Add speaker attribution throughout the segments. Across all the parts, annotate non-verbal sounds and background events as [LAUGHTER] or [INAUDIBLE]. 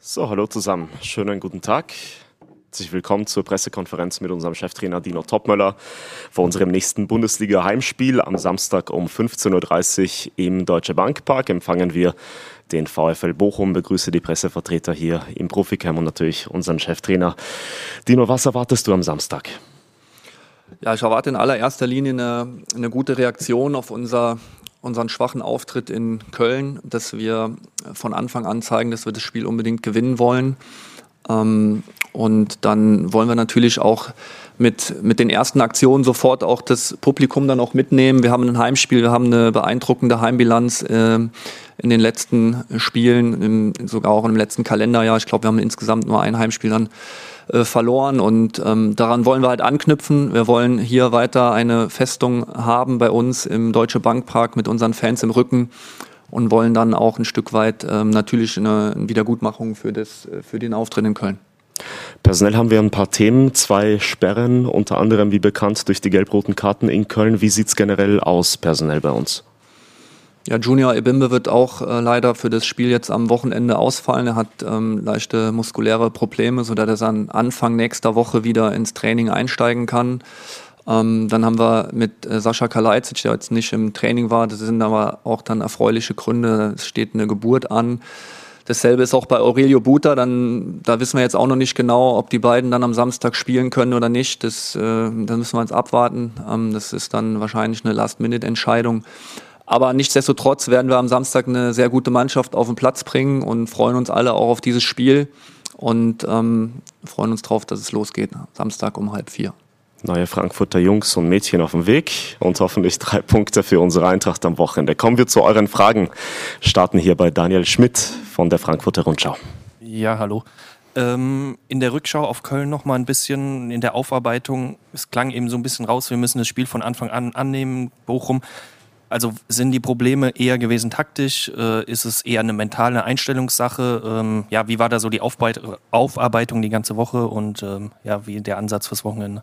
Speaker 1: So, hallo zusammen. Schönen guten Tag. Herzlich willkommen zur Pressekonferenz mit unserem Cheftrainer Dino Topmöller vor unserem nächsten Bundesliga-Heimspiel. Am Samstag um 15.30 Uhr im Deutsche Bank Park empfangen wir den VfL Bochum, begrüße die Pressevertreter hier im Proficam und natürlich unseren Cheftrainer. Dino, was erwartest du am Samstag?
Speaker 2: Ja, ich erwarte in allererster Linie eine, eine gute Reaktion auf unser unseren schwachen Auftritt in Köln, dass wir von Anfang an zeigen, dass wir das Spiel unbedingt gewinnen wollen. Ähm, und dann wollen wir natürlich auch mit, mit den ersten Aktionen sofort auch das Publikum dann auch mitnehmen. Wir haben ein Heimspiel, wir haben eine beeindruckende Heimbilanz äh, in den letzten Spielen, im, sogar auch im letzten Kalenderjahr. Ich glaube, wir haben insgesamt nur ein Heimspiel dann äh, verloren und ähm, daran wollen wir halt anknüpfen. Wir wollen hier weiter eine Festung haben bei uns im Deutsche Bankpark mit unseren Fans im Rücken und wollen dann auch ein Stück weit ähm, natürlich eine, Wiedergutmachung für, das, äh, für den Auftritt in Köln.
Speaker 1: Personell haben wir ein paar Themen, zwei Sperren, unter anderem wie bekannt durch die gelb-roten Karten in Köln. Wie sieht es generell aus personell bei uns?
Speaker 2: Ja, Junior Ebimbe wird auch äh, leider für das Spiel jetzt am Wochenende ausfallen. Er hat ähm, leichte muskuläre Probleme, sodass er dann Anfang nächster Woche wieder ins Training einsteigen kann. Ähm, dann haben wir mit äh, Sascha Kalajdzic, der jetzt nicht im Training war, das sind aber auch dann erfreuliche Gründe. Es steht eine Geburt an. Dasselbe ist auch bei Aurelio Buta. Dann, da wissen wir jetzt auch noch nicht genau, ob die beiden dann am Samstag spielen können oder nicht. Das, äh, das müssen wir jetzt abwarten. Ähm, das ist dann wahrscheinlich eine Last-Minute-Entscheidung. Aber nichtsdestotrotz werden wir am Samstag eine sehr gute Mannschaft auf den Platz bringen und freuen uns alle auch auf dieses Spiel und ähm, freuen uns darauf, dass es losgeht. Samstag um halb vier.
Speaker 1: Neue Frankfurter Jungs und Mädchen auf dem Weg und hoffentlich drei Punkte für unsere Eintracht am Wochenende. Kommen wir zu euren Fragen. Starten hier bei Daniel Schmidt von der Frankfurter Rundschau.
Speaker 3: Ja, hallo. Ähm, in der Rückschau auf Köln noch mal ein bisschen in der Aufarbeitung. Es klang eben so ein bisschen raus, wir müssen das Spiel von Anfang an annehmen. Bochum also sind die Probleme eher gewesen taktisch? Äh, ist es eher eine mentale Einstellungssache? Ähm, ja, wie war da so die Aufbeit Aufarbeitung die ganze Woche und ähm, ja, wie der Ansatz fürs Wochenende?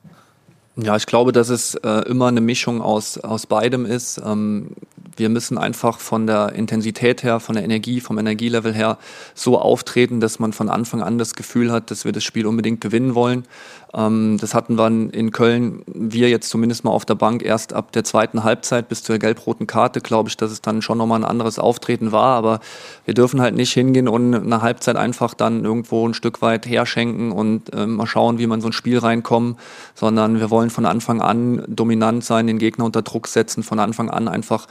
Speaker 2: Ja, ich glaube, dass es äh, immer eine Mischung aus, aus beidem ist. Ähm, wir müssen einfach von der Intensität her, von der Energie, vom Energielevel her so auftreten, dass man von Anfang an das Gefühl hat, dass wir das Spiel unbedingt gewinnen wollen. Ähm, das hatten wir in Köln, wir jetzt zumindest mal auf der Bank, erst ab der zweiten Halbzeit bis zur gelb-roten Karte, glaube ich, dass es dann schon nochmal ein anderes Auftreten war. Aber wir dürfen halt nicht hingehen und eine Halbzeit einfach dann irgendwo ein Stück weit herschenken und äh, mal schauen, wie man so ein Spiel reinkommt, sondern wir wollen von Anfang an dominant sein, den Gegner unter Druck setzen, von Anfang an einfach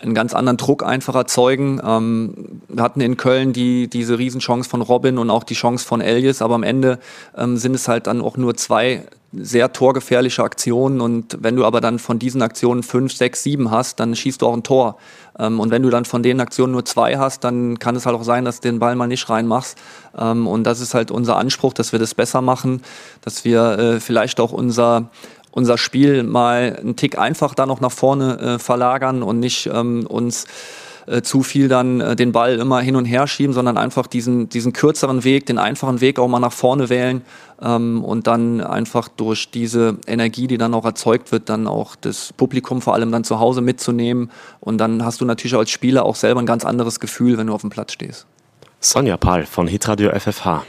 Speaker 2: einen ganz anderen Druck einfach erzeugen. Ähm, wir hatten in Köln die, diese Riesenchance von Robin und auch die Chance von Elias, aber am Ende ähm, sind es halt dann auch nur zwei sehr torgefährliche Aktionen und wenn du aber dann von diesen Aktionen fünf, sechs, sieben hast, dann schießt du auch ein Tor. Ähm, und wenn du dann von den Aktionen nur zwei hast, dann kann es halt auch sein, dass du den Ball mal nicht reinmachst. Ähm, und das ist halt unser Anspruch, dass wir das besser machen, dass wir äh, vielleicht auch unser unser Spiel mal einen Tick einfach da noch nach vorne äh, verlagern und nicht ähm, uns äh, zu viel dann äh, den Ball immer hin und her schieben, sondern einfach diesen, diesen kürzeren Weg, den einfachen Weg auch mal nach vorne wählen ähm, und dann einfach durch diese Energie, die dann auch erzeugt wird, dann auch das Publikum vor allem dann zu Hause mitzunehmen. Und dann hast du natürlich als Spieler auch selber ein ganz anderes Gefühl, wenn du auf dem Platz stehst.
Speaker 1: Sonja Pahl von Hitradio FFH.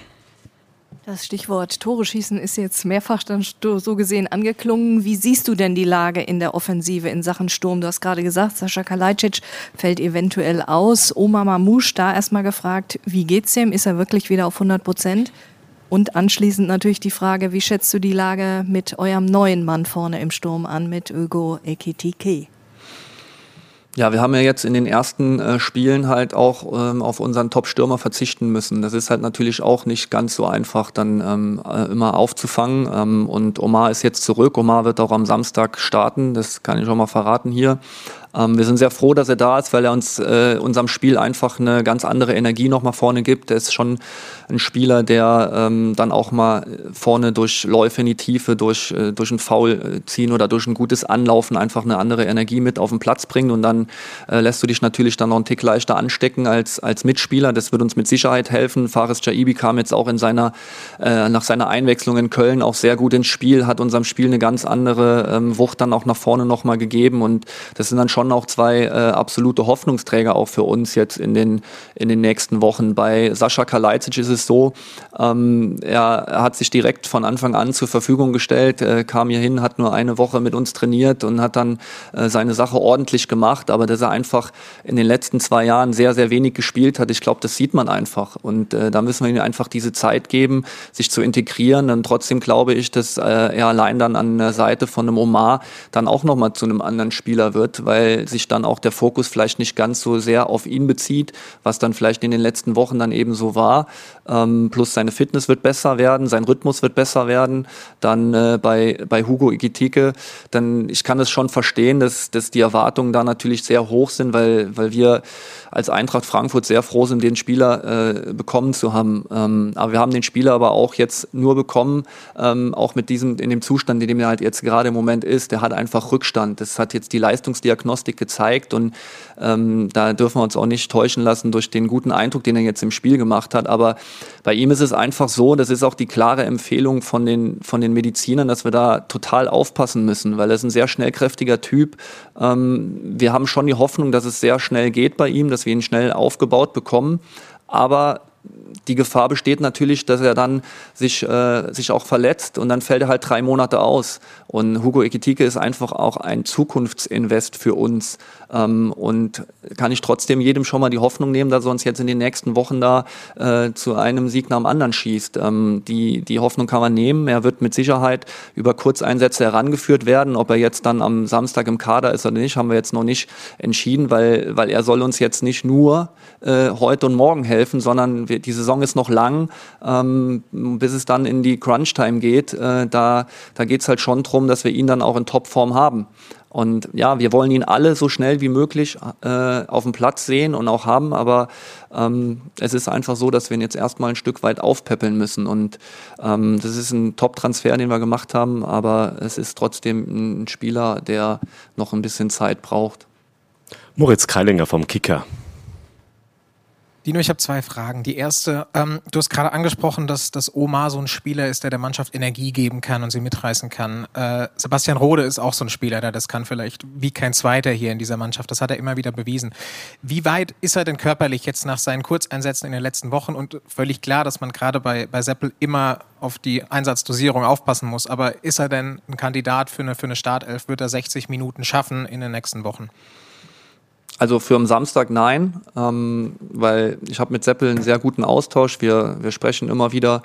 Speaker 4: Das Stichwort Tore schießen ist jetzt mehrfach dann so gesehen angeklungen. Wie siehst du denn die Lage in der Offensive in Sachen Sturm? Du hast gerade gesagt, Sascha Kalajdzic fällt eventuell aus. Oma Mamouche da erstmal gefragt, wie geht's ihm? Ist er wirklich wieder auf 100 Prozent? Und anschließend natürlich die Frage, wie schätzt du die Lage mit eurem neuen Mann vorne im Sturm an, mit Hugo Ekitike?
Speaker 2: Ja, wir haben ja jetzt in den ersten äh, Spielen halt auch ähm, auf unseren Top-Stürmer verzichten müssen. Das ist halt natürlich auch nicht ganz so einfach, dann ähm, äh, immer aufzufangen. Ähm, und Omar ist jetzt zurück. Omar wird auch am Samstag starten. Das kann ich schon mal verraten hier. Ähm, wir sind sehr froh, dass er da ist, weil er uns äh, unserem Spiel einfach eine ganz andere Energie nochmal vorne gibt. Er ist schon ein Spieler, der ähm, dann auch mal vorne durch Läufe in die Tiefe, durch, äh, durch ein Foul äh, ziehen oder durch ein gutes Anlaufen einfach eine andere Energie mit auf den Platz bringt und dann äh, lässt du dich natürlich dann noch einen Tick leichter anstecken als, als Mitspieler. Das wird uns mit Sicherheit helfen. Faris Jaibi kam jetzt auch in seiner, äh, nach seiner Einwechslung in Köln auch sehr gut ins Spiel, hat unserem Spiel eine ganz andere ähm, Wucht dann auch nach vorne nochmal gegeben und das sind dann schon schon auch zwei äh, absolute Hoffnungsträger auch für uns jetzt in den, in den nächsten Wochen. Bei Sascha Kalajdzic ist es so, ähm, er, er hat sich direkt von Anfang an zur Verfügung gestellt, äh, kam hier hin, hat nur eine Woche mit uns trainiert und hat dann äh, seine Sache ordentlich gemacht, aber dass er einfach in den letzten zwei Jahren sehr, sehr wenig gespielt hat, ich glaube, das sieht man einfach. Und äh, da müssen wir ihm einfach diese Zeit geben, sich zu integrieren. Und trotzdem glaube ich, dass äh, er allein dann an der Seite von einem Omar dann auch nochmal zu einem anderen Spieler wird, weil sich dann auch der Fokus vielleicht nicht ganz so sehr auf ihn bezieht, was dann vielleicht in den letzten Wochen dann eben so war. Ähm, plus seine Fitness wird besser werden, sein Rhythmus wird besser werden. Dann äh, bei, bei Hugo Igitike, dann ich kann es schon verstehen, dass, dass die Erwartungen da natürlich sehr hoch sind, weil, weil wir als Eintracht Frankfurt sehr froh sind, den Spieler äh, bekommen zu haben. Ähm, aber wir haben den Spieler aber auch jetzt nur bekommen, ähm, auch mit diesem, in dem Zustand, in dem er halt jetzt gerade im Moment ist. Der hat einfach Rückstand. Das hat jetzt die Leistungsdiagnostik gezeigt und ähm, da dürfen wir uns auch nicht täuschen lassen durch den guten Eindruck, den er jetzt im Spiel gemacht hat. Aber bei ihm ist es einfach so, das ist auch die klare Empfehlung von den, von den Medizinern, dass wir da total aufpassen müssen, weil er ist ein sehr schnellkräftiger Typ. Ähm, wir haben schon die Hoffnung, dass es sehr schnell geht bei ihm, dass wir ihn schnell aufgebaut bekommen. Aber die Gefahr besteht natürlich, dass er dann sich, äh, sich auch verletzt und dann fällt er halt drei Monate aus. Und Hugo Ekitike ist einfach auch ein Zukunftsinvest für uns. Ähm, und kann ich trotzdem jedem schon mal die Hoffnung nehmen, dass er uns jetzt in den nächsten Wochen da äh, zu einem Sieg nach dem anderen schießt. Ähm, die, die Hoffnung kann man nehmen. Er wird mit Sicherheit über Kurzeinsätze herangeführt werden. Ob er jetzt dann am Samstag im Kader ist oder nicht, haben wir jetzt noch nicht entschieden, weil, weil er soll uns jetzt nicht nur äh, heute und morgen helfen, sondern wir, die Saison ist noch lang, ähm, bis es dann in die Crunch-Time geht. Äh, da da geht es halt schon darum, dass wir ihn dann auch in Topform haben. Und ja, wir wollen ihn alle so schnell wie möglich äh, auf dem Platz sehen und auch haben, aber ähm, es ist einfach so, dass wir ihn jetzt erstmal ein Stück weit aufpäppeln müssen. Und ähm, das ist ein Top-Transfer, den wir gemacht haben, aber es ist trotzdem ein Spieler, der noch ein bisschen Zeit braucht.
Speaker 1: Moritz Kreilinger vom Kicker.
Speaker 5: Dino, ich habe zwei Fragen. Die erste, ähm, du hast gerade angesprochen, dass, dass Omar so ein Spieler ist, der der Mannschaft Energie geben kann und sie mitreißen kann. Äh, Sebastian Rode ist auch so ein Spieler, der das kann vielleicht wie kein zweiter hier in dieser Mannschaft. Das hat er immer wieder bewiesen. Wie weit ist er denn körperlich jetzt nach seinen Kurzeinsätzen in den letzten Wochen? Und völlig klar, dass man gerade bei, bei Seppel immer auf die Einsatzdosierung aufpassen muss. Aber ist er denn ein Kandidat für eine, für eine Startelf? Wird er 60 Minuten schaffen in den nächsten Wochen?
Speaker 2: Also für am Samstag nein, ähm, weil ich habe mit Seppel einen sehr guten Austausch. Wir, wir sprechen immer wieder.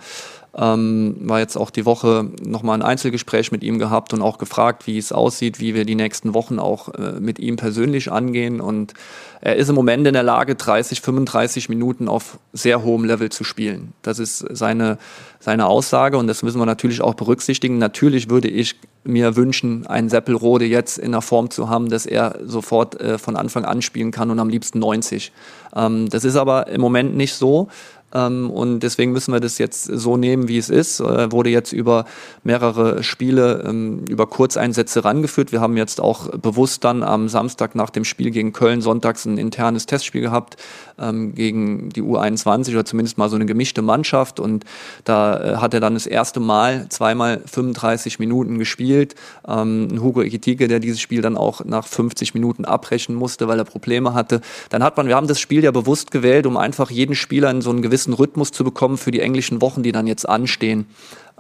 Speaker 2: Ähm, war jetzt auch die Woche nochmal ein Einzelgespräch mit ihm gehabt und auch gefragt, wie es aussieht, wie wir die nächsten Wochen auch äh, mit ihm persönlich angehen. Und er ist im Moment in der Lage, 30, 35 Minuten auf sehr hohem Level zu spielen. Das ist seine, seine Aussage und das müssen wir natürlich auch berücksichtigen. Natürlich würde ich mir wünschen, einen Seppelrode jetzt in der Form zu haben, dass er sofort äh, von Anfang an spielen kann und am liebsten 90. Ähm, das ist aber im Moment nicht so. Ähm, und deswegen müssen wir das jetzt so nehmen, wie es ist. Äh, wurde jetzt über mehrere Spiele, ähm, über Kurzeinsätze rangeführt. Wir haben jetzt auch bewusst dann am Samstag nach dem Spiel gegen Köln sonntags ein internes Testspiel gehabt ähm, gegen die U21 oder zumindest mal so eine gemischte Mannschaft. Und da äh, hat er dann das erste Mal zweimal 35 Minuten gespielt. Ähm, Hugo Ekitike, der dieses Spiel dann auch nach 50 Minuten abbrechen musste, weil er Probleme hatte. Dann hat man, wir haben das Spiel ja bewusst gewählt, um einfach jeden Spieler in so einen gewissen gewissen Rhythmus zu bekommen für die englischen Wochen, die dann jetzt anstehen.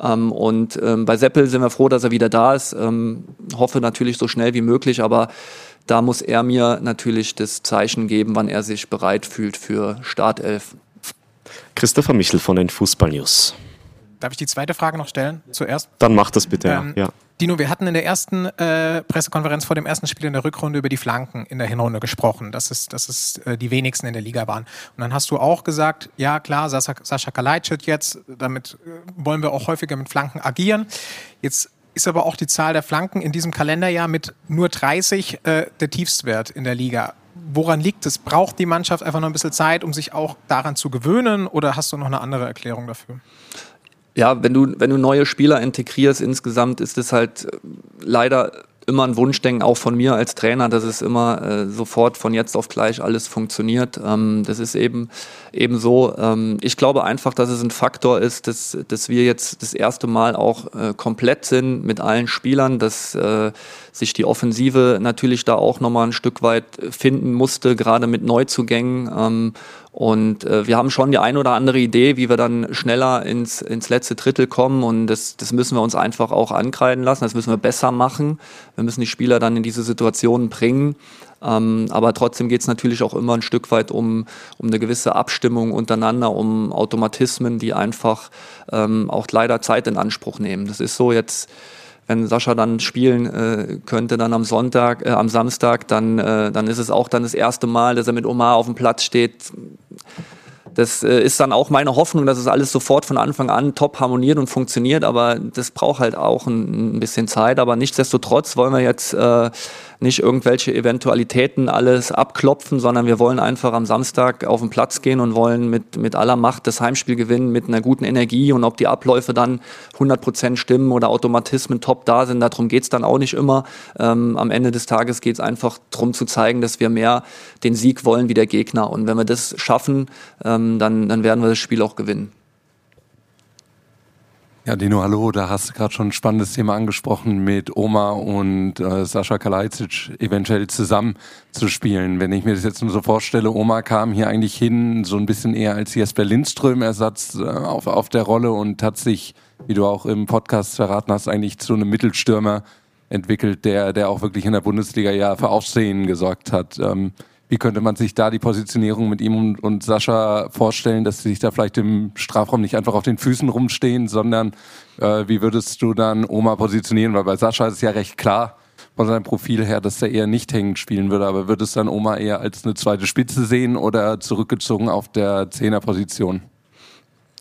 Speaker 2: Ähm, und ähm, bei Seppel sind wir froh, dass er wieder da ist. Ähm, hoffe natürlich so schnell wie möglich, aber da muss er mir natürlich das Zeichen geben, wann er sich bereit fühlt für Startelf.
Speaker 1: Christopher Michel von den Fußball News.
Speaker 5: Darf ich die zweite Frage noch stellen? Zuerst?
Speaker 1: Dann mach das bitte, ähm, ja.
Speaker 5: Dino, wir hatten in der ersten äh, Pressekonferenz vor dem ersten Spiel in der Rückrunde über die Flanken in der Hinrunde gesprochen, dass es, dass es äh, die wenigsten in der Liga waren. Und dann hast du auch gesagt, ja klar, Sascha, Sascha Kalajdzic jetzt, damit äh, wollen wir auch häufiger mit Flanken agieren. Jetzt ist aber auch die Zahl der Flanken in diesem Kalenderjahr mit nur 30 äh, der Tiefstwert in der Liga. Woran liegt es? Braucht die Mannschaft einfach noch ein bisschen Zeit, um sich auch daran zu gewöhnen oder hast du noch eine andere Erklärung dafür?
Speaker 2: Ja, wenn du, wenn du neue Spieler integrierst, insgesamt ist es halt äh, leider immer ein Wunschdenken, auch von mir als Trainer, dass es immer äh, sofort von jetzt auf gleich alles funktioniert. Ähm, das ist eben, eben so. Ähm, ich glaube einfach, dass es ein Faktor ist, dass, dass wir jetzt das erste Mal auch äh, komplett sind mit allen Spielern, dass äh, sich die Offensive natürlich da auch nochmal ein Stück weit finden musste, gerade mit Neuzugängen. Ähm, und äh, wir haben schon die ein oder andere Idee, wie wir dann schneller ins, ins letzte Drittel kommen. Und das, das müssen wir uns einfach auch ankreiden lassen. Das müssen wir besser machen. Wir müssen die Spieler dann in diese Situationen bringen. Ähm, aber trotzdem geht es natürlich auch immer ein Stück weit um, um eine gewisse Abstimmung untereinander, um Automatismen, die einfach ähm, auch leider Zeit in Anspruch nehmen. Das ist so jetzt wenn Sascha dann spielen äh, könnte, dann am Sonntag, äh, am Samstag, dann, äh, dann ist es auch dann das erste Mal, dass er mit Omar auf dem Platz steht. Das äh, ist dann auch meine Hoffnung, dass es alles sofort von Anfang an top harmoniert und funktioniert, aber das braucht halt auch ein, ein bisschen Zeit. Aber nichtsdestotrotz wollen wir jetzt äh, nicht irgendwelche Eventualitäten alles abklopfen, sondern wir wollen einfach am Samstag auf den Platz gehen und wollen mit, mit aller Macht das Heimspiel gewinnen, mit einer guten Energie und ob die Abläufe dann 100 Prozent stimmen oder Automatismen top da sind, darum geht's dann auch nicht immer. Ähm, am Ende des Tages geht's einfach darum zu zeigen, dass wir mehr den Sieg wollen wie der Gegner und wenn wir das schaffen, ähm, dann, dann werden wir das Spiel auch gewinnen.
Speaker 6: Ja, Dino, hallo, da hast du gerade schon ein spannendes Thema angesprochen, mit Oma und äh, Sascha Kalajdzic eventuell zusammen zu spielen. Wenn ich mir das jetzt nur so vorstelle, Oma kam hier eigentlich hin, so ein bisschen eher als Jesper Lindström-Ersatz äh, auf, auf der Rolle und hat sich, wie du auch im Podcast verraten hast, eigentlich zu einem Mittelstürmer entwickelt, der, der auch wirklich in der Bundesliga ja für Aufsehen gesorgt hat. Ähm, wie könnte man sich da die Positionierung mit ihm und, und Sascha vorstellen, dass sie sich da vielleicht im Strafraum nicht einfach auf den Füßen rumstehen, sondern äh, wie würdest du dann Oma positionieren? Weil bei Sascha ist es ja recht klar von seinem Profil her, dass er eher nicht hängend spielen würde, aber würdest du dann Oma eher als eine zweite Spitze sehen oder zurückgezogen auf der Zehnerposition?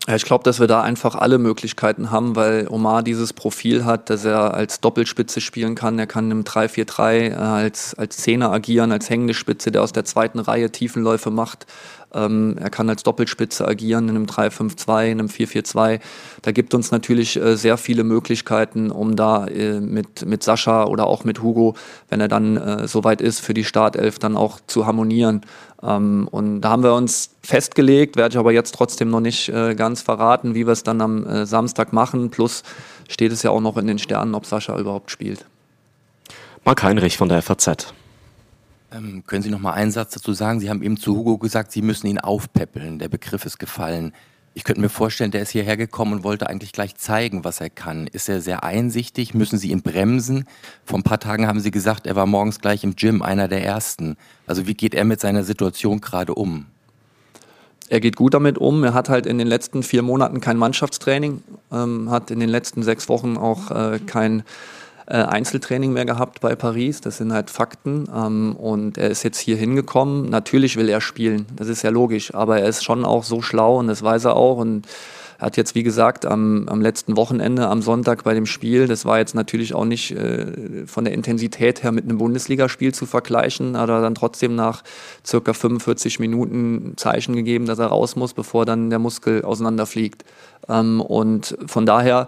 Speaker 2: Ja, ich glaube, dass wir da einfach alle Möglichkeiten haben, weil Omar dieses Profil hat, dass er als Doppelspitze spielen kann. Er kann im 3-4-3 äh, als, als Zehner agieren, als hängende Spitze, der aus der zweiten Reihe Tiefenläufe macht. Ähm, er kann als Doppelspitze agieren in einem 3-5-2, in einem 4-4-2. Da gibt uns natürlich äh, sehr viele Möglichkeiten, um da äh, mit, mit Sascha oder auch mit Hugo, wenn er dann äh, soweit ist, für die Startelf dann auch zu harmonieren. Ähm, und da haben wir uns festgelegt, werde ich aber jetzt trotzdem noch nicht äh, ganz verraten, wie wir es dann am äh, Samstag machen. Plus steht es ja auch noch in den Sternen, ob Sascha überhaupt spielt.
Speaker 1: Marc Heinrich von der FAZ.
Speaker 7: Ähm, können Sie noch mal einen Satz dazu sagen? Sie haben eben zu Hugo gesagt, Sie müssen ihn aufpäppeln. Der Begriff ist gefallen. Ich könnte mir vorstellen, der ist hierher gekommen und wollte eigentlich gleich zeigen, was er kann. Ist er sehr einsichtig? Müssen Sie ihn bremsen? Vor ein paar Tagen haben Sie gesagt, er war morgens gleich im Gym, einer der Ersten. Also wie geht er mit seiner Situation gerade um?
Speaker 2: Er geht gut damit um. Er hat halt in den letzten vier Monaten kein Mannschaftstraining, ähm, hat in den letzten sechs Wochen auch äh, kein äh, Einzeltraining mehr gehabt bei Paris. Das sind halt Fakten. Ähm, und er ist jetzt hier hingekommen. Natürlich will er spielen. Das ist ja logisch. Aber er ist schon auch so schlau und das weiß er auch. Und er hat jetzt, wie gesagt, am, am letzten Wochenende, am Sonntag bei dem Spiel, das war jetzt natürlich auch nicht äh, von der Intensität her mit einem Bundesligaspiel zu vergleichen, hat er dann trotzdem nach circa 45 Minuten Zeichen gegeben, dass er raus muss, bevor dann der Muskel auseinanderfliegt. Ähm, und von daher,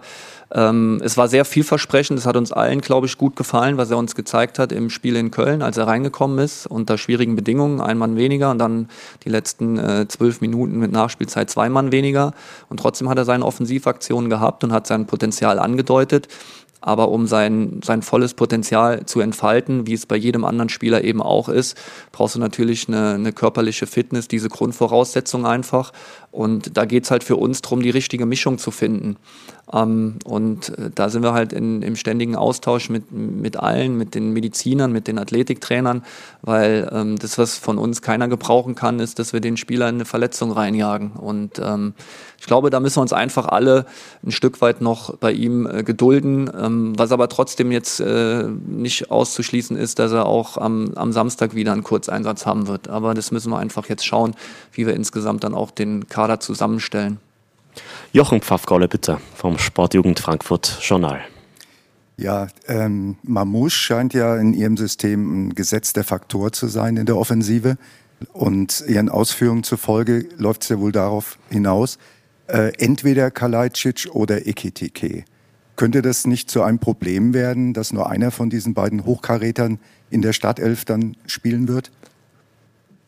Speaker 2: ähm, es war sehr vielversprechend. Es hat uns allen, glaube ich, gut gefallen, was er uns gezeigt hat im Spiel in Köln, als er reingekommen ist, unter schwierigen Bedingungen, ein Mann weniger und dann die letzten äh, zwölf Minuten mit Nachspielzeit zwei Mann weniger. Und trotzdem hat er seine Offensivaktionen gehabt und hat sein Potenzial angedeutet. Aber um sein, sein volles Potenzial zu entfalten, wie es bei jedem anderen Spieler eben auch ist, brauchst du natürlich eine, eine körperliche Fitness, diese Grundvoraussetzung einfach. Und da geht's halt für uns drum, die richtige Mischung zu finden. Ähm, und äh, da sind wir halt in, im ständigen Austausch mit, mit allen, mit den Medizinern, mit den Athletiktrainern, weil ähm, das, was von uns keiner gebrauchen kann, ist, dass wir den Spieler in eine Verletzung reinjagen. Und ähm, ich glaube, da müssen wir uns einfach alle ein Stück weit noch bei ihm äh, gedulden, ähm, was aber trotzdem jetzt äh, nicht auszuschließen ist, dass er auch am, am Samstag wieder einen Kurzeinsatz haben wird. Aber das müssen wir einfach jetzt schauen, wie wir insgesamt dann auch den Kader Kader zusammenstellen.
Speaker 1: Jochen Pfaffgaule bitte vom Sportjugend Frankfurt Journal.
Speaker 8: Ja, ähm, Mamouche scheint ja in ihrem System ein gesetzter Faktor zu sein in der Offensive. Und ihren Ausführungen zufolge läuft es ja wohl darauf hinaus, äh, entweder Kalajdzic oder Ekitike. Könnte das nicht zu einem Problem werden, dass nur einer von diesen beiden Hochkarätern in der Startelf dann spielen wird?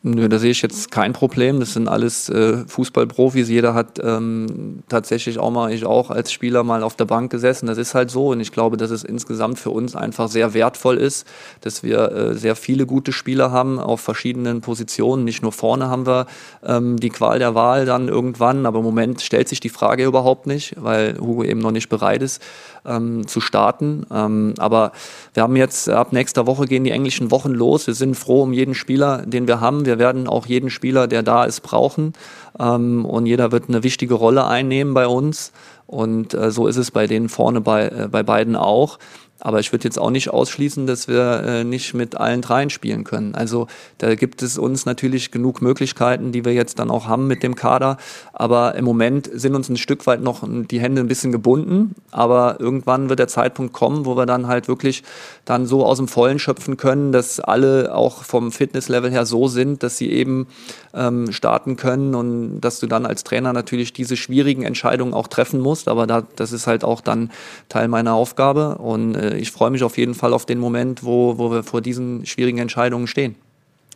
Speaker 2: Nö, da sehe ich jetzt kein Problem. Das sind alles äh, Fußballprofis. Jeder hat ähm, tatsächlich auch mal, ich auch als Spieler mal auf der Bank gesessen. Das ist halt so. Und ich glaube, dass es insgesamt für uns einfach sehr wertvoll ist, dass wir äh, sehr viele gute Spieler haben auf verschiedenen Positionen. Nicht nur vorne haben wir ähm, die Qual der Wahl dann irgendwann, aber im Moment stellt sich die Frage überhaupt nicht, weil Hugo eben noch nicht bereit ist ähm, zu starten. Ähm, aber wir haben jetzt ab nächster Woche gehen die englischen Wochen los. Wir sind froh um jeden Spieler, den wir haben. Wir werden auch jeden Spieler, der da ist, brauchen. Ähm, und jeder wird eine wichtige Rolle einnehmen bei uns. Und äh, so ist es bei denen vorne bei, äh, bei beiden auch. Aber ich würde jetzt auch nicht ausschließen, dass wir äh, nicht mit allen dreien spielen können. Also da gibt es uns natürlich genug Möglichkeiten, die wir jetzt dann auch haben mit dem Kader. Aber im Moment sind uns ein Stück weit noch die Hände ein bisschen gebunden. Aber irgendwann wird der Zeitpunkt kommen, wo wir dann halt wirklich dann so aus dem Vollen schöpfen können, dass alle auch vom Fitnesslevel her so sind, dass sie eben ähm, starten können und dass du dann als Trainer natürlich diese schwierigen Entscheidungen auch treffen musst. Aber da, das ist halt auch dann Teil meiner Aufgabe. Und äh, ich freue mich auf jeden Fall auf den Moment, wo, wo wir vor diesen schwierigen Entscheidungen stehen.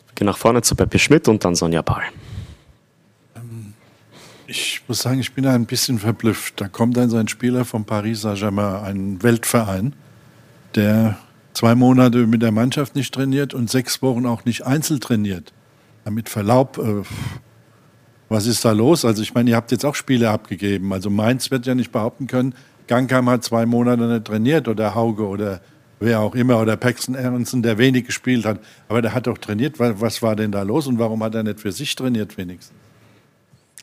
Speaker 1: Wir gehen nach vorne zu Peppi Schmidt und dann Sonja Paul.
Speaker 9: Ähm, ich muss sagen, ich bin ein bisschen verblüfft. Da kommt dann so ein Spieler von Paris Saint-Germain, ein Weltverein, der zwei Monate mit der Mannschaft nicht trainiert und sechs Wochen auch nicht einzeln trainiert. Mit Verlaub, äh, was ist da los? Also ich meine, ihr habt jetzt auch Spiele abgegeben. Also Mainz wird ja nicht behaupten können, Gangheim hat zwei Monate nicht trainiert oder Hauge oder wer auch immer oder Paxton Aronson, der wenig gespielt hat. Aber der hat doch trainiert. Was war denn da los und warum hat er nicht für sich trainiert wenigstens?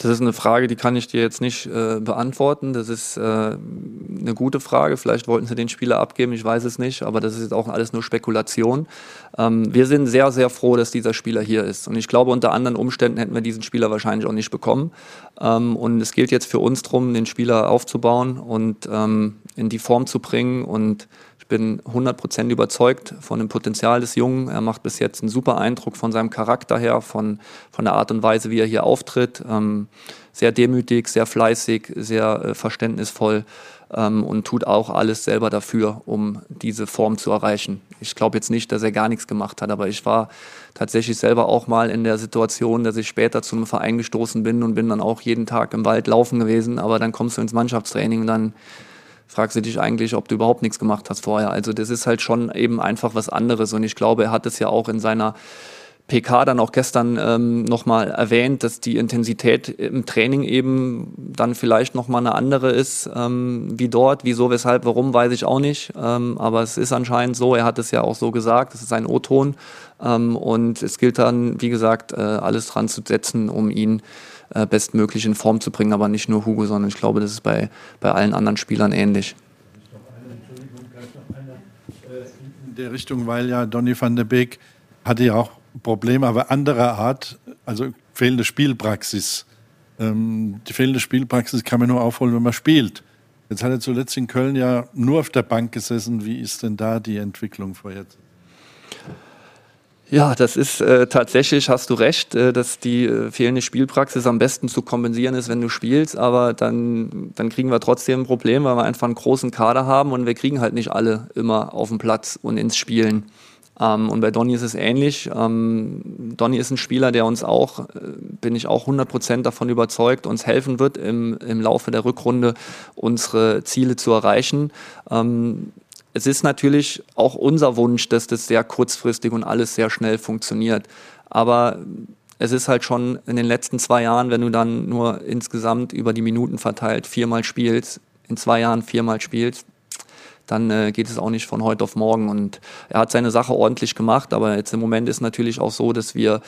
Speaker 2: Das ist eine Frage, die kann ich dir jetzt nicht äh, beantworten. Das ist äh, eine gute Frage. Vielleicht wollten sie den Spieler abgeben, ich weiß es nicht, aber das ist jetzt auch alles nur Spekulation. Ähm, wir sind sehr, sehr froh, dass dieser Spieler hier ist. Und ich glaube, unter anderen Umständen hätten wir diesen Spieler wahrscheinlich auch nicht bekommen. Ähm, und es gilt jetzt für uns darum, den Spieler aufzubauen und ähm, in die Form zu bringen und bin 100% überzeugt von dem Potenzial des Jungen. Er macht bis jetzt einen super Eindruck von seinem Charakter her, von, von der Art und Weise, wie er hier auftritt. Ähm, sehr demütig, sehr fleißig, sehr äh, verständnisvoll ähm, und tut auch alles selber dafür, um diese Form zu erreichen. Ich glaube jetzt nicht, dass er gar nichts gemacht hat, aber ich war tatsächlich selber auch mal in der Situation, dass ich später zu einem Verein gestoßen bin und bin dann auch jeden Tag im Wald laufen gewesen, aber dann kommst du ins Mannschaftstraining und dann fragst du dich eigentlich, ob du überhaupt nichts gemacht hast vorher. Also das ist halt schon eben einfach was anderes. Und ich glaube, er hat es ja auch in seiner PK dann auch gestern ähm, nochmal erwähnt, dass die Intensität im Training eben dann vielleicht nochmal eine andere ist ähm, wie dort. Wieso, weshalb, warum, weiß ich auch nicht. Ähm, aber es ist anscheinend so, er hat es ja auch so gesagt, das ist ein O-Ton. Ähm, und es gilt dann, wie gesagt, äh, alles dran zu setzen, um ihn äh, bestmöglich in Form zu bringen. Aber nicht nur Hugo, sondern ich glaube, das ist bei, bei allen anderen Spielern ähnlich.
Speaker 9: In der Richtung, weil ja Donny van der Beek hatte ja auch Probleme, aber anderer Art, also fehlende Spielpraxis. Ähm, die fehlende Spielpraxis kann man nur aufholen, wenn man spielt. Jetzt hat er zuletzt in Köln ja nur auf der Bank gesessen. Wie ist denn da die Entwicklung vorher?
Speaker 2: Ja, das ist äh, tatsächlich, hast du recht, äh, dass die äh, fehlende Spielpraxis am besten zu kompensieren ist, wenn du spielst, aber dann, dann kriegen wir trotzdem ein Problem, weil wir einfach einen großen Kader haben und wir kriegen halt nicht alle immer auf den Platz und ins Spielen. Ähm, und bei Donny ist es ähnlich. Ähm, Donny ist ein Spieler, der uns auch, äh, bin ich auch 100% davon überzeugt, uns helfen wird, im, im Laufe der Rückrunde unsere Ziele zu erreichen. Ähm, es ist natürlich auch unser Wunsch, dass das sehr kurzfristig und alles sehr schnell funktioniert. Aber es ist halt schon in den letzten zwei Jahren, wenn du dann nur insgesamt über die Minuten verteilt viermal spielst, in zwei Jahren viermal spielst, dann äh, geht es auch nicht von heute auf morgen. Und er hat seine Sache ordentlich gemacht, aber jetzt im Moment ist natürlich auch so, dass wir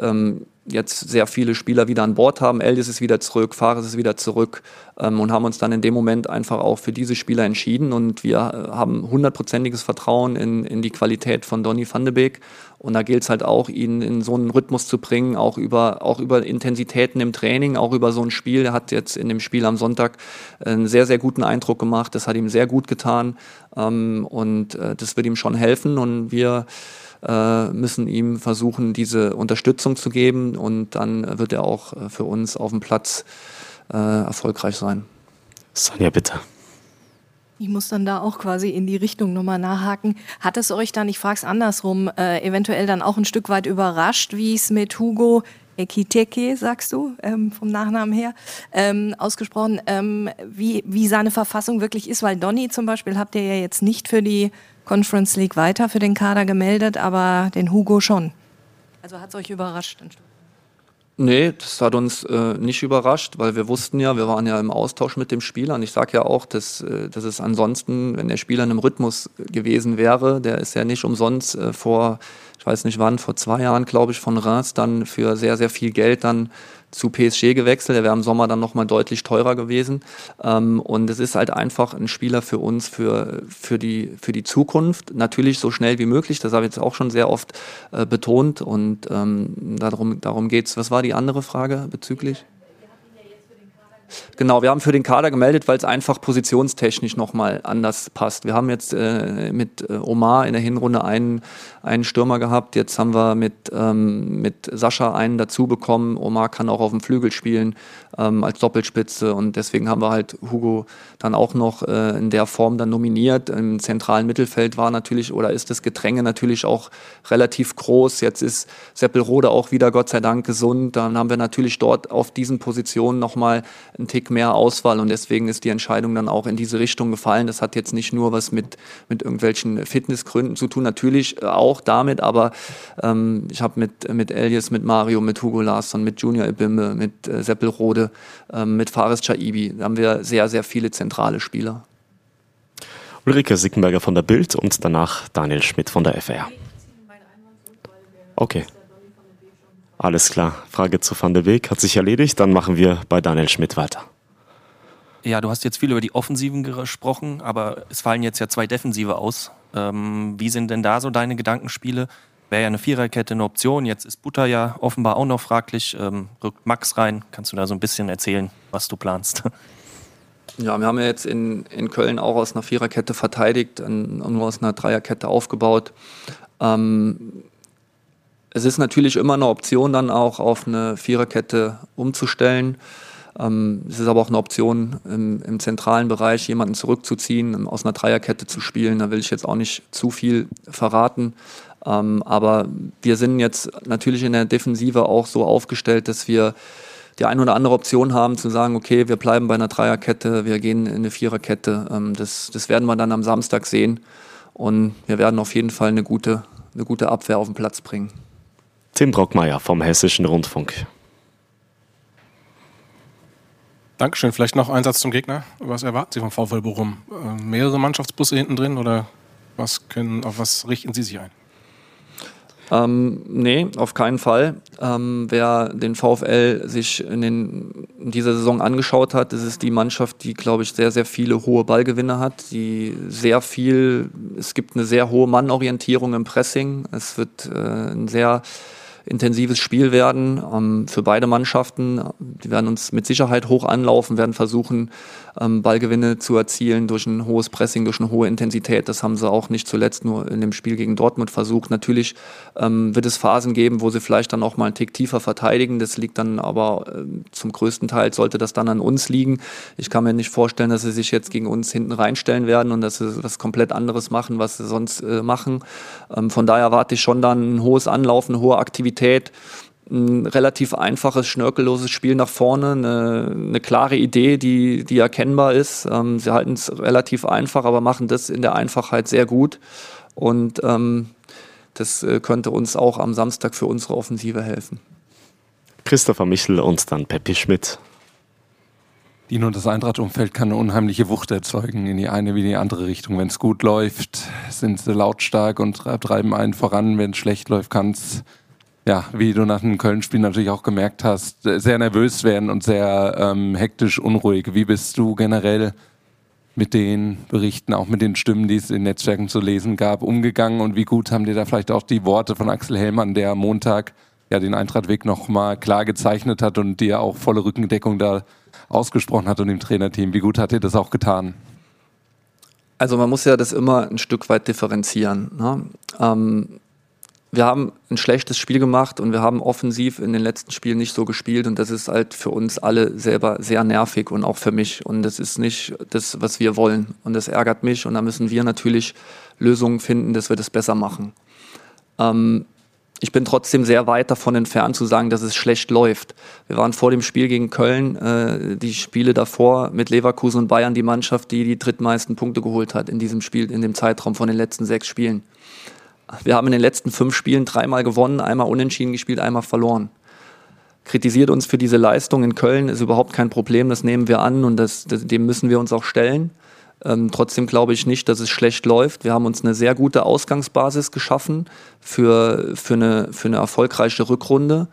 Speaker 2: ähm, jetzt sehr viele Spieler wieder an Bord haben. Eldis ist wieder zurück, Fares ist wieder zurück ähm, und haben uns dann in dem Moment einfach auch für diese Spieler entschieden und wir äh, haben hundertprozentiges Vertrauen in, in die Qualität von Donny van de Beek und da gilt es halt auch, ihn in so einen Rhythmus zu bringen, auch über, auch über Intensitäten im Training, auch über so ein Spiel. Er hat jetzt in dem Spiel am Sonntag einen sehr, sehr guten Eindruck gemacht. Das hat ihm sehr gut getan ähm, und äh, das wird ihm schon helfen und wir äh, müssen ihm versuchen, diese Unterstützung zu geben und dann wird er auch äh, für uns auf dem Platz äh, erfolgreich sein.
Speaker 1: Sonja, bitte.
Speaker 4: Ich muss dann da auch quasi in die Richtung nochmal nachhaken. Hat es euch dann, ich frage es andersrum, äh, eventuell dann auch ein Stück weit überrascht, wie es mit Hugo Ekiteke, sagst du, ähm, vom Nachnamen her, ähm, ausgesprochen, ähm, wie, wie seine Verfassung wirklich ist, weil Donny zum Beispiel habt ihr ja jetzt nicht für die Conference League weiter für den Kader gemeldet, aber den Hugo schon. Also hat es euch überrascht?
Speaker 2: Nee, das hat uns äh, nicht überrascht, weil wir wussten ja, wir waren ja im Austausch mit dem Spieler und ich sage ja auch, dass, äh, dass es ansonsten, wenn der Spieler in einem Rhythmus gewesen wäre, der ist ja nicht umsonst äh, vor ich weiß nicht wann, vor zwei Jahren, glaube ich, von Reims dann für sehr, sehr viel Geld dann zu PSG gewechselt. Der wäre im Sommer dann nochmal deutlich teurer gewesen. Ähm, und es ist halt einfach ein Spieler für uns, für, für, die, für die Zukunft. Natürlich so schnell wie möglich, das habe ich jetzt auch schon sehr oft äh, betont. Und ähm, darum, darum geht es. Was war die andere Frage bezüglich? Genau, wir haben für den Kader gemeldet, weil es einfach positionstechnisch nochmal anders passt. Wir haben jetzt äh, mit äh, Omar in der Hinrunde einen, einen Stürmer gehabt. Jetzt haben wir mit, ähm, mit Sascha einen dazu bekommen. Omar kann auch auf dem Flügel spielen ähm, als Doppelspitze und deswegen haben wir halt Hugo dann auch noch äh, in der Form dann nominiert. Im zentralen Mittelfeld war natürlich oder ist das Gedränge natürlich auch relativ groß. Jetzt ist Seppelrode auch wieder Gott sei Dank gesund. Dann haben wir natürlich dort auf diesen Positionen nochmal einen Tick mehr Auswahl und deswegen ist die Entscheidung dann auch in diese Richtung gefallen. Das hat jetzt nicht nur was mit, mit irgendwelchen Fitnessgründen zu tun, natürlich auch damit, aber ähm, ich habe mit, mit Elias, mit Mario, mit Hugo Larsson, mit Junior Ebimbe, mit äh, Seppelrode, ähm, mit Faris Chaibi, da haben wir sehr, sehr viele zentrale Spieler.
Speaker 1: Ulrike Sickenberger von der Bild und danach Daniel Schmidt von der FR. Okay. Alles klar. Frage zu Van der Weg hat sich erledigt. Dann machen wir bei Daniel Schmidt weiter.
Speaker 3: Ja, du hast jetzt viel über die Offensiven gesprochen, aber es fallen jetzt ja zwei Defensive aus. Ähm, wie sind denn da so deine Gedankenspiele? Wäre ja eine Viererkette eine Option. Jetzt ist Butter ja offenbar auch noch fraglich. Ähm, rückt Max rein. Kannst du da so ein bisschen erzählen, was du planst? [LAUGHS]
Speaker 2: Ja, wir haben ja jetzt in, in Köln auch aus einer Viererkette verteidigt und nur aus einer Dreierkette aufgebaut. Ähm, es ist natürlich immer eine Option, dann auch auf eine Viererkette umzustellen. Ähm, es ist aber auch eine Option, im, im, zentralen Bereich jemanden zurückzuziehen, aus einer Dreierkette zu spielen. Da will ich jetzt auch nicht zu viel verraten. Ähm, aber wir sind jetzt natürlich in der Defensive auch so aufgestellt, dass wir die eine oder andere Option haben, zu sagen, okay, wir bleiben bei einer Dreierkette, wir gehen in eine Viererkette. Ähm, das, das werden wir dann am Samstag sehen. Und wir werden auf jeden Fall eine gute, eine gute Abwehr auf den Platz bringen.
Speaker 1: Tim Brockmeier vom Hessischen Rundfunk.
Speaker 10: Dankeschön. Vielleicht noch ein Satz zum Gegner. Was erwarten Sie vom VfL Bochum? Äh, mehrere Mannschaftsbusse hinten drin oder was können, auf was richten Sie sich ein?
Speaker 2: Ähm, nee, auf keinen Fall. Ähm, wer den VfL sich in, den, in, dieser Saison angeschaut hat, das ist die Mannschaft, die, glaube ich, sehr, sehr viele hohe Ballgewinne hat, die sehr viel, es gibt eine sehr hohe Mannorientierung im Pressing. Es wird äh, ein sehr intensives Spiel werden ähm, für beide Mannschaften. Die werden uns mit Sicherheit hoch anlaufen, werden versuchen, ähm, Ballgewinne zu erzielen durch ein hohes Pressing, durch eine hohe Intensität. Das haben sie auch nicht zuletzt nur in dem Spiel gegen Dortmund versucht. Natürlich ähm, wird es Phasen geben, wo sie vielleicht dann auch mal einen Tick tiefer verteidigen. Das liegt dann aber äh, zum größten Teil sollte das dann an uns liegen. Ich kann mir nicht vorstellen, dass sie sich jetzt gegen uns hinten reinstellen werden und dass sie was komplett anderes machen, was sie sonst äh, machen. Ähm, von daher erwarte ich schon dann ein hohes Anlaufen, hohe Aktivität ein relativ einfaches, schnörkelloses Spiel nach vorne, eine, eine klare Idee, die, die erkennbar ist. Ähm, sie halten es relativ einfach, aber machen das in der Einfachheit sehr gut. Und ähm, das äh, könnte uns auch am Samstag für unsere Offensive helfen.
Speaker 1: Christopher Michel und dann Peppi Schmidt.
Speaker 6: Die nur das Eintracht-Umfeld kann eine unheimliche Wucht erzeugen, in die eine wie in die andere Richtung. Wenn es gut läuft, sind sie lautstark und treiben einen voran. Wenn es schlecht läuft, kann es ja, wie du nach dem Köln-Spiel natürlich auch gemerkt hast, sehr nervös werden und sehr ähm, hektisch, unruhig. Wie bist du generell mit den Berichten, auch mit den Stimmen, die es in Netzwerken zu lesen gab, umgegangen und wie gut haben dir da vielleicht auch die Worte von Axel Hellmann, der am Montag ja den Eintrachtweg nochmal klar gezeichnet hat und dir auch volle Rückendeckung da ausgesprochen hat und dem Trainerteam. Wie gut hat dir das auch getan?
Speaker 2: Also man muss ja das immer ein Stück weit differenzieren. Ne? Ähm, wir haben ein schlechtes Spiel gemacht und wir haben offensiv in den letzten Spielen nicht so gespielt und das ist halt für uns alle selber sehr nervig und auch für mich und das ist nicht das, was wir wollen und das ärgert mich und da müssen wir natürlich Lösungen finden, dass wir das besser machen. Ähm, ich bin trotzdem sehr weit davon entfernt zu sagen, dass es schlecht läuft. Wir waren vor dem Spiel gegen Köln, äh, die Spiele davor mit Leverkusen und Bayern die Mannschaft, die die drittmeisten Punkte geholt hat in diesem Spiel, in dem Zeitraum von den letzten sechs Spielen. Wir haben in den letzten fünf Spielen dreimal gewonnen, einmal unentschieden gespielt, einmal verloren. Kritisiert uns für diese Leistung in Köln ist überhaupt kein Problem, das nehmen wir an und das, das, dem müssen wir uns auch stellen. Ähm, trotzdem glaube ich nicht, dass es schlecht läuft. Wir haben uns eine sehr gute Ausgangsbasis geschaffen für, für, eine, für eine erfolgreiche Rückrunde.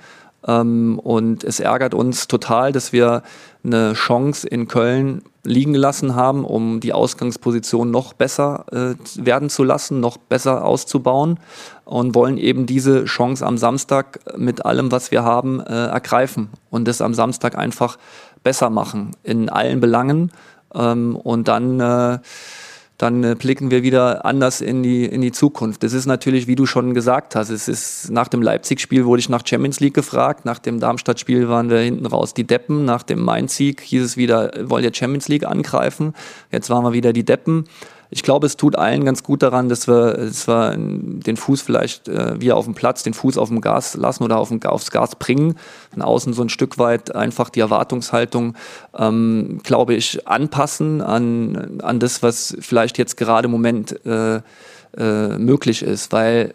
Speaker 2: Ähm, und es ärgert uns total, dass wir eine Chance in Köln liegen gelassen haben, um die Ausgangsposition noch besser äh, werden zu lassen, noch besser auszubauen und wollen eben diese Chance am Samstag mit allem, was wir haben, äh, ergreifen und das am Samstag einfach besser machen in allen Belangen ähm, und dann äh, dann äh, blicken wir wieder anders in die, in die Zukunft. Das ist natürlich, wie du schon gesagt hast, es ist nach dem Leipzig-Spiel wurde ich nach Champions League gefragt, nach dem Darmstadt-Spiel waren wir hinten raus die Deppen, nach dem Main-Sieg hieß es wieder, wollt ihr Champions League angreifen? Jetzt waren wir wieder die Deppen ich glaube, es tut allen ganz gut daran, dass wir, dass wir den Fuß vielleicht äh, wir auf dem Platz, den Fuß auf dem Gas lassen oder auf dem, aufs Gas bringen. Von außen so ein Stück weit einfach die Erwartungshaltung, ähm, glaube ich, anpassen an, an das, was vielleicht jetzt gerade im Moment äh, äh, möglich ist. Weil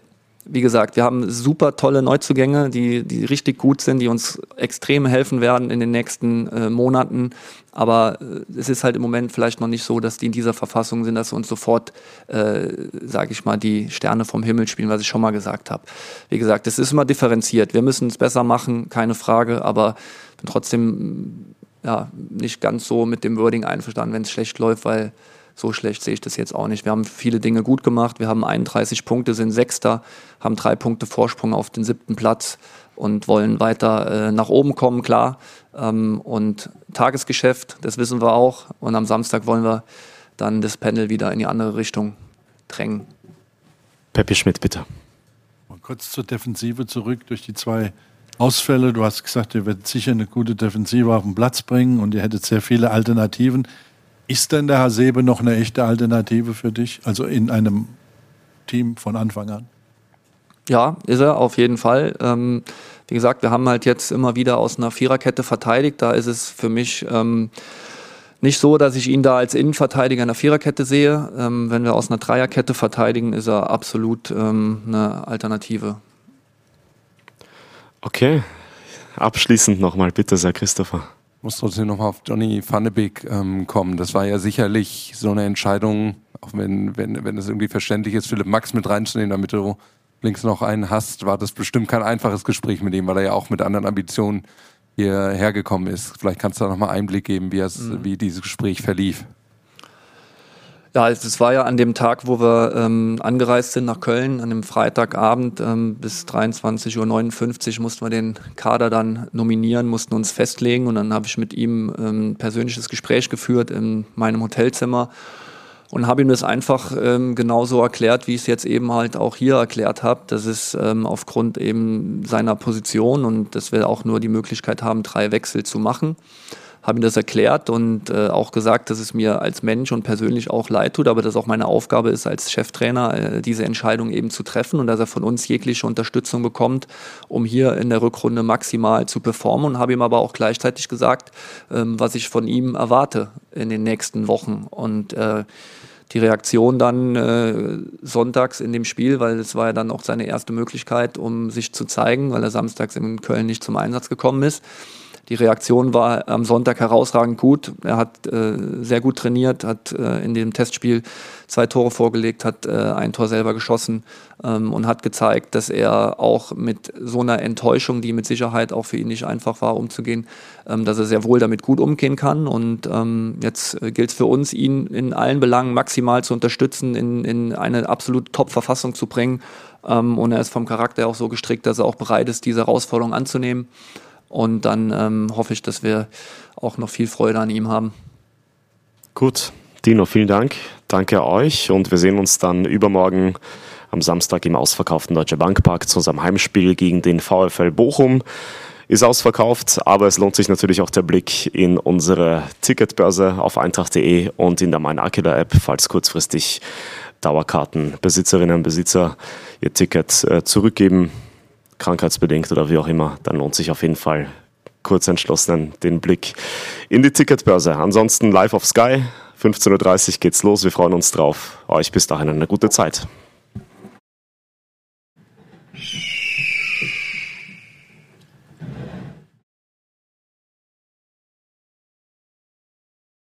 Speaker 2: wie gesagt, wir haben super tolle Neuzugänge, die, die richtig gut sind, die uns extrem helfen werden in den nächsten äh, Monaten. Aber äh, es ist halt im Moment vielleicht noch nicht so, dass die in dieser Verfassung sind, dass sie uns sofort, äh, sage ich mal, die Sterne vom Himmel spielen, was ich schon mal gesagt habe. Wie gesagt, es ist immer differenziert. Wir müssen es besser machen, keine Frage, aber bin trotzdem ja, nicht ganz so mit dem Wording einverstanden, wenn es schlecht läuft, weil so schlecht sehe ich das jetzt auch nicht. Wir haben viele Dinge gut gemacht. Wir haben 31 Punkte, sind Sechster, haben drei Punkte Vorsprung auf den siebten Platz und wollen weiter äh, nach oben kommen, klar. Ähm, und Tagesgeschäft, das wissen wir auch. Und am Samstag wollen wir dann das Panel wieder in die andere Richtung drängen.
Speaker 1: Peppi Schmidt, bitte.
Speaker 9: Mal kurz zur Defensive zurück durch die zwei Ausfälle. Du hast gesagt, ihr werdet sicher eine gute Defensive auf den Platz bringen und ihr hättet sehr viele Alternativen. Ist denn der Hasebe noch eine echte Alternative für dich? Also in einem Team von Anfang an?
Speaker 2: Ja, ist er auf jeden Fall. Ähm, wie gesagt, wir haben halt jetzt immer wieder aus einer Viererkette verteidigt. Da ist es für mich ähm, nicht so, dass ich ihn da als Innenverteidiger in der Viererkette sehe. Ähm, wenn wir aus einer Dreierkette verteidigen, ist er absolut ähm, eine Alternative.
Speaker 1: Okay. Abschließend nochmal bitte, Herr Christopher
Speaker 6: muss trotzdem nochmal auf Johnny Van de Beek ähm, kommen. Das war ja sicherlich so eine Entscheidung, auch wenn, wenn, wenn es irgendwie verständlich ist, Philipp Max mit reinzunehmen, damit du links noch einen hast, war das bestimmt kein einfaches Gespräch mit ihm, weil er ja auch mit anderen Ambitionen hierher gekommen ist. Vielleicht kannst du da nochmal Einblick geben, wie, es, mhm. wie dieses Gespräch verlief.
Speaker 2: Ja, es war ja an dem Tag, wo wir ähm, angereist sind nach Köln, an dem Freitagabend ähm, bis 23.59 Uhr mussten wir den Kader dann nominieren, mussten uns festlegen und dann habe ich mit ihm ähm, persönliches Gespräch geführt in meinem Hotelzimmer und habe ihm das einfach ähm, genauso erklärt, wie ich es jetzt eben halt auch hier erklärt habe. Das ist ähm, aufgrund eben seiner Position und dass wir auch nur die Möglichkeit haben, drei Wechsel zu machen habe ihm das erklärt und äh, auch gesagt, dass es mir als Mensch und persönlich auch leid tut, aber dass auch meine Aufgabe ist, als Cheftrainer äh, diese Entscheidung eben zu treffen und dass er von uns jegliche Unterstützung bekommt, um hier in der Rückrunde maximal zu performen und habe ihm aber auch gleichzeitig gesagt, ähm, was ich von ihm erwarte in den nächsten Wochen und äh, die Reaktion dann äh, sonntags in dem Spiel, weil es war ja dann auch seine erste Möglichkeit, um sich zu zeigen, weil er samstags in Köln nicht zum Einsatz gekommen ist. Die Reaktion war am Sonntag herausragend gut. Er hat äh, sehr gut trainiert, hat äh, in dem Testspiel zwei Tore vorgelegt, hat äh, ein Tor selber geschossen ähm, und hat gezeigt, dass er auch mit so einer Enttäuschung, die mit Sicherheit auch für ihn nicht einfach war, umzugehen, ähm, dass er sehr wohl damit gut umgehen kann. Und ähm, jetzt äh, gilt es für uns, ihn in allen Belangen maximal zu unterstützen, in, in eine absolute Top-Verfassung zu bringen. Ähm, und er ist vom Charakter auch so gestrickt, dass er auch bereit ist, diese Herausforderung anzunehmen. Und dann ähm, hoffe ich, dass wir auch noch viel Freude an ihm haben.
Speaker 1: Gut, Dino, vielen Dank. Danke euch und wir sehen uns dann übermorgen am Samstag im ausverkauften Deutsche Bankpark zu unserem Heimspiel gegen den VfL Bochum. Ist ausverkauft, aber es lohnt sich natürlich auch der Blick in unsere Ticketbörse auf eintracht.de und in der Mein App, falls kurzfristig Dauerkartenbesitzerinnen und Besitzer ihr Ticket äh, zurückgeben, krankheitsbedingt oder wie auch immer, dann lohnt sich auf jeden Fall kurz entschlossenen den Blick in die Ticketbörse. Ansonsten live auf Sky, 15.30 Uhr geht's los. Wir freuen uns drauf. Euch bis dahin eine gute Zeit.